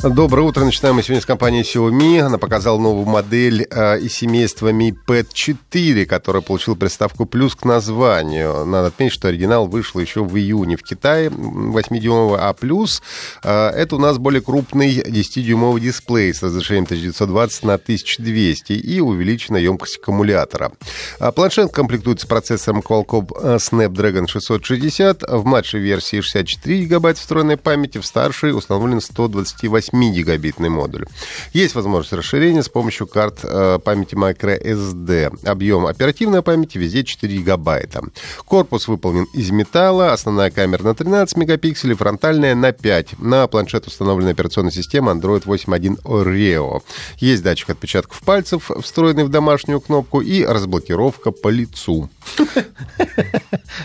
Доброе утро. Начинаем мы сегодня с компании Xiaomi. Она показала новую модель э, из семейства Mi Pad 4, которая получила приставку «плюс» к названию. Надо отметить, что оригинал вышел еще в июне в Китае, 8-дюймовый, а «плюс» э, это у нас более крупный 10-дюймовый дисплей с разрешением 1920 на 1200 и увеличенная емкость аккумулятора. А планшет комплектуется процессором Qualcomm Snapdragon 660, в младшей версии 64 гигабайт встроенной памяти, в старшей установлен 128 8-гигабитный модуль. Есть возможность расширения с помощью карт э, памяти microSD. Объем оперативной памяти везде 4 гигабайта. Корпус выполнен из металла, основная камера на 13 мегапикселей, фронтальная на 5. На планшет установлена операционная система Android 8.1 Oreo. Есть датчик отпечатков пальцев, встроенный в домашнюю кнопку, и разблокировка по лицу.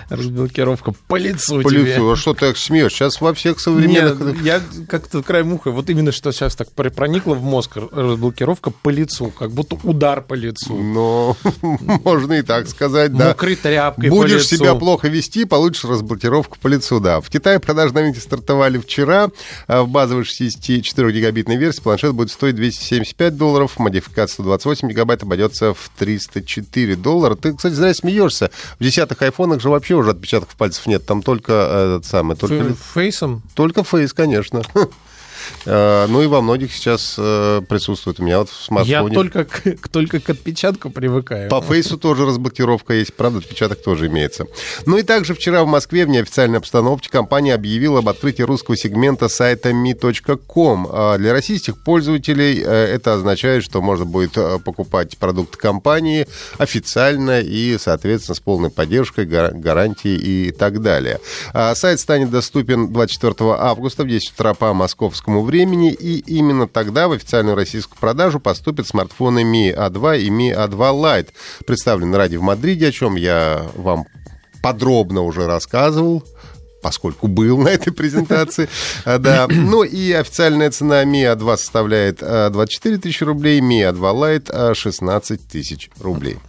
Разблокировка по лицу По лицу. А что ты смеешь? Сейчас во всех современных... Я как-то край муха. Вот именно что сейчас так проникло в мозг разблокировка по лицу, как будто удар по лицу. Ну, можно и так сказать, да. Мокрой тряпкой Будешь себя плохо вести, получишь разблокировку по лицу, да. В Китае продажи новинки стартовали вчера. А В базовой 64-гигабитной версии планшет будет стоить 275 долларов, модификация 128 гигабайт обойдется в 304 доллара. Ты, кстати, зря смеешься. В десятых айфонах же вообще уже отпечатков пальцев нет. Там только этот самый... Только, Фейсом? только фейс, конечно. Э, Ну и во многих сейчас э, присутствует. У меня вот в Я смартфоне... только к, только к отпечатку привыкаю. По фейсу тоже разблокировка есть, правда, отпечаток тоже имеется. Ну и также вчера в Москве в неофициальной обстановке компания объявила об открытии русского сегмента сайта mi.com. А Для российских пользователей э, это означает, что можно будет покупать продукты компании официально и, соответственно, с полной поддержкой, гар- гарантией и так далее. А Сайт станет доступен 24 августа в 10 утра по московскому времени, и именно тогда в официальную российскую продажу поступят смартфоны Mi A2 и Mi A2 Lite, представлены ради в Мадриде, о чем я вам подробно уже рассказывал поскольку был на этой презентации. А, Да. Ну и официальная цена Mi A2 составляет а, 24 тысячи рублей, Mi A2 Lite а, 16 тысяч рублей.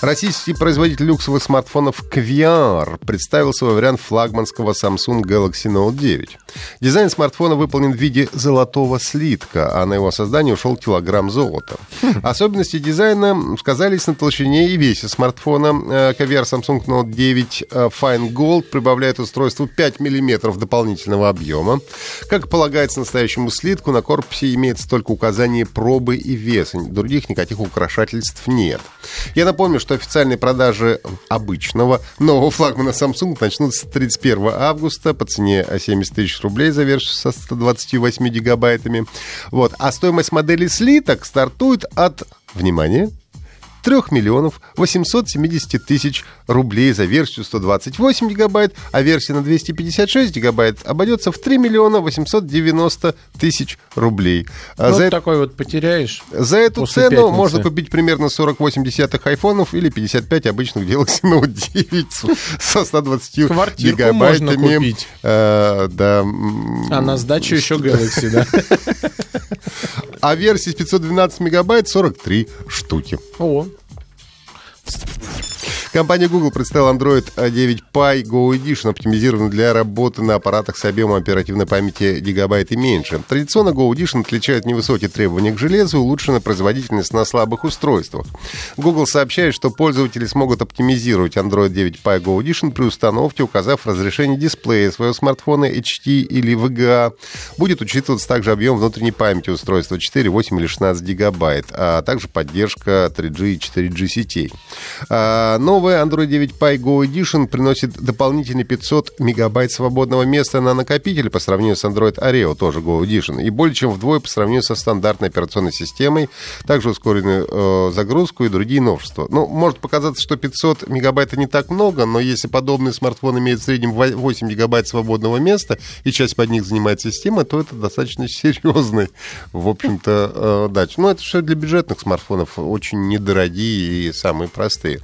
Российский производитель люксовых смартфонов Quiar представил свой вариант флагманского Samsung Galaxy Note 9. Дизайн смартфона выполнен в виде золотого слитка, а на его создание ушел килограмм золота. Особенности дизайна сказались на толщине и весе смартфона. Э, Quiar Samsung Note 9 э, Fine Gold прибавляет устройству 5 мм дополнительного объема. Как полагается настоящему слитку, на корпусе имеется только указание пробы и веса. Других никаких украшательств нет. Я напомню, что официальные продажи обычного нового флагмана Samsung начнутся с 31 августа по цене 70 тысяч рублей за версию со 128 гигабайтами. Вот. А стоимость модели слиток стартует от, внимание, 3 миллионов 870 тысяч рублей за версию 128 гигабайт, а версия на 256 гигабайт обойдется в 3 миллиона 890 тысяч рублей. А Ну, за, это- такой вот потеряешь. за эту цену пятницы. можно купить примерно 48 десятых айфонов или 55 обычных Galaxy Note 9 с- со 120 Квартирку гигабайтами. можно купить. Э, да. А на сдачу еще Galaxy, да? А версии с 512 мегабайт 43 штуки. О, next. Компания Google представила Android 9 Pie Go Edition, оптимизированный для работы на аппаратах с объемом оперативной памяти гигабайт и меньше. Традиционно Go Edition отличает невысокие требования к железу и улучшенная производительность на слабых устройствах. Google сообщает, что пользователи смогут оптимизировать Android 9 Pie Go Edition при установке, указав разрешение дисплея своего смартфона HD или VGA. Будет учитываться также объем внутренней памяти устройства 4, 8 или 16 гигабайт, а также поддержка 3G и 4G сетей. А, Новая Android 9 Pie Go Edition приносит дополнительные 500 мегабайт свободного места на накопитель по сравнению с Android Oreo, тоже Go Edition, и более чем вдвое по сравнению со стандартной операционной системой, также ускоренную э, загрузку и другие новшества. Ну, может показаться, что 500 мегабайт это не так много, но если подобный смартфон имеет в среднем 8 гигабайт свободного места, и часть под них занимает система, то это достаточно серьезный, в общем-то, э, дач. Но это все для бюджетных смартфонов, очень недорогие и самые простые.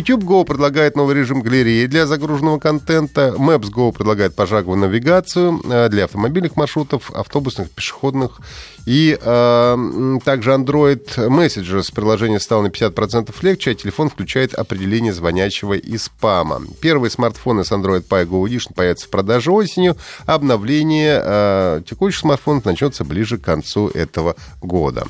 YouTube Go предлагает новый режим галереи для загруженного контента. Maps Go предлагает пошаговую навигацию э, для автомобильных маршрутов, автобусных, пешеходных. И э, также Android Messages приложение стало на 50% легче, а телефон включает определение звонящего и спама. Первые смартфоны с Android Pie Go Edition появятся в продаже осенью. Обновление э, текущих смартфонов начнется ближе к концу этого года.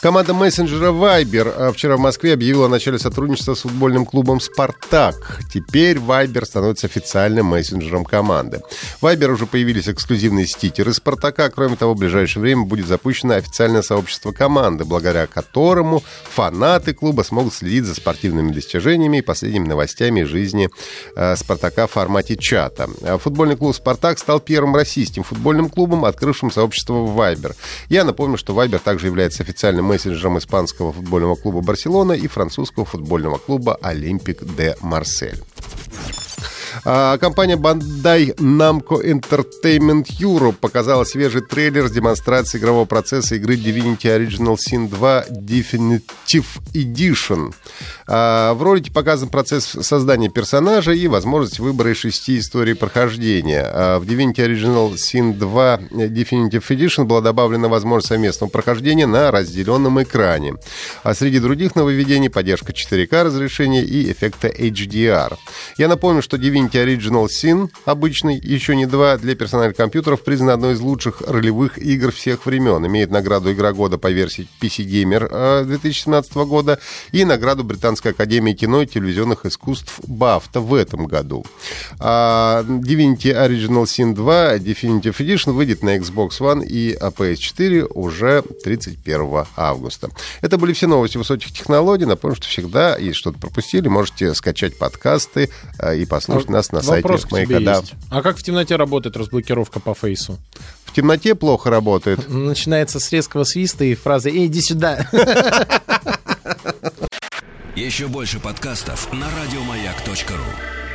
Команда мессенджера Viber а, вчера в Москве объявила о начале сотрудничества с футбольным клубом «Спартак». Теперь Viber становится официальным мессенджером команды. В Viber уже появились эксклюзивные стикеры «Спартака». Кроме того, в ближайшее время будет запущено официальное сообщество команды, благодаря которому фанаты клуба смогут следить за спортивными достижениями и последними новостями жизни э, «Спартака» в формате чата. А футбольный клуб «Спартак» стал первым российским футбольным клубом, открывшим сообщество в Viber. Я напомню, что Viber также является официальным мессенджером испанского футбольного клуба «Барселона» и французского футбольного клуба «Олимпик де Марсель». А, компания Bandai Namco Entertainment Europe показала свежий трейлер с демонстрацией игрового процесса игры Divinity Original Sin 2 Definitive Edition. А, в ролике показан процесс создания персонажа и возможность выбора из шести историй прохождения. А, в Divinity Original Sin 2 Definitive Edition была добавлена возможность совместного прохождения на разделенном экране. А среди других нововведений поддержка 4К разрешения и эффекта HDR. Я напомню, что Divinity Original Sin, обычный, еще не два, для персональных компьютеров признан одной из лучших ролевых игр всех времен. Имеет награду Игра года по версии PC Gamer 2017 э, года и награду Британской академии кино и телевизионных искусств BAFTA в этом году. А Divinity Original Sin 2 Definitive Edition выйдет на Xbox One и PS4 уже 31 августа. Это были все новости высоких технологий. Напомню, что всегда, если что-то пропустили, можете скачать подкасты э, и послушать нас на Вопрос сайте Маяка. Да. А как в темноте работает разблокировка по фейсу? В темноте плохо работает. Начинается с резкого свиста и фразы «Эй, иди сюда». Еще больше подкастов на радиомаяк.ру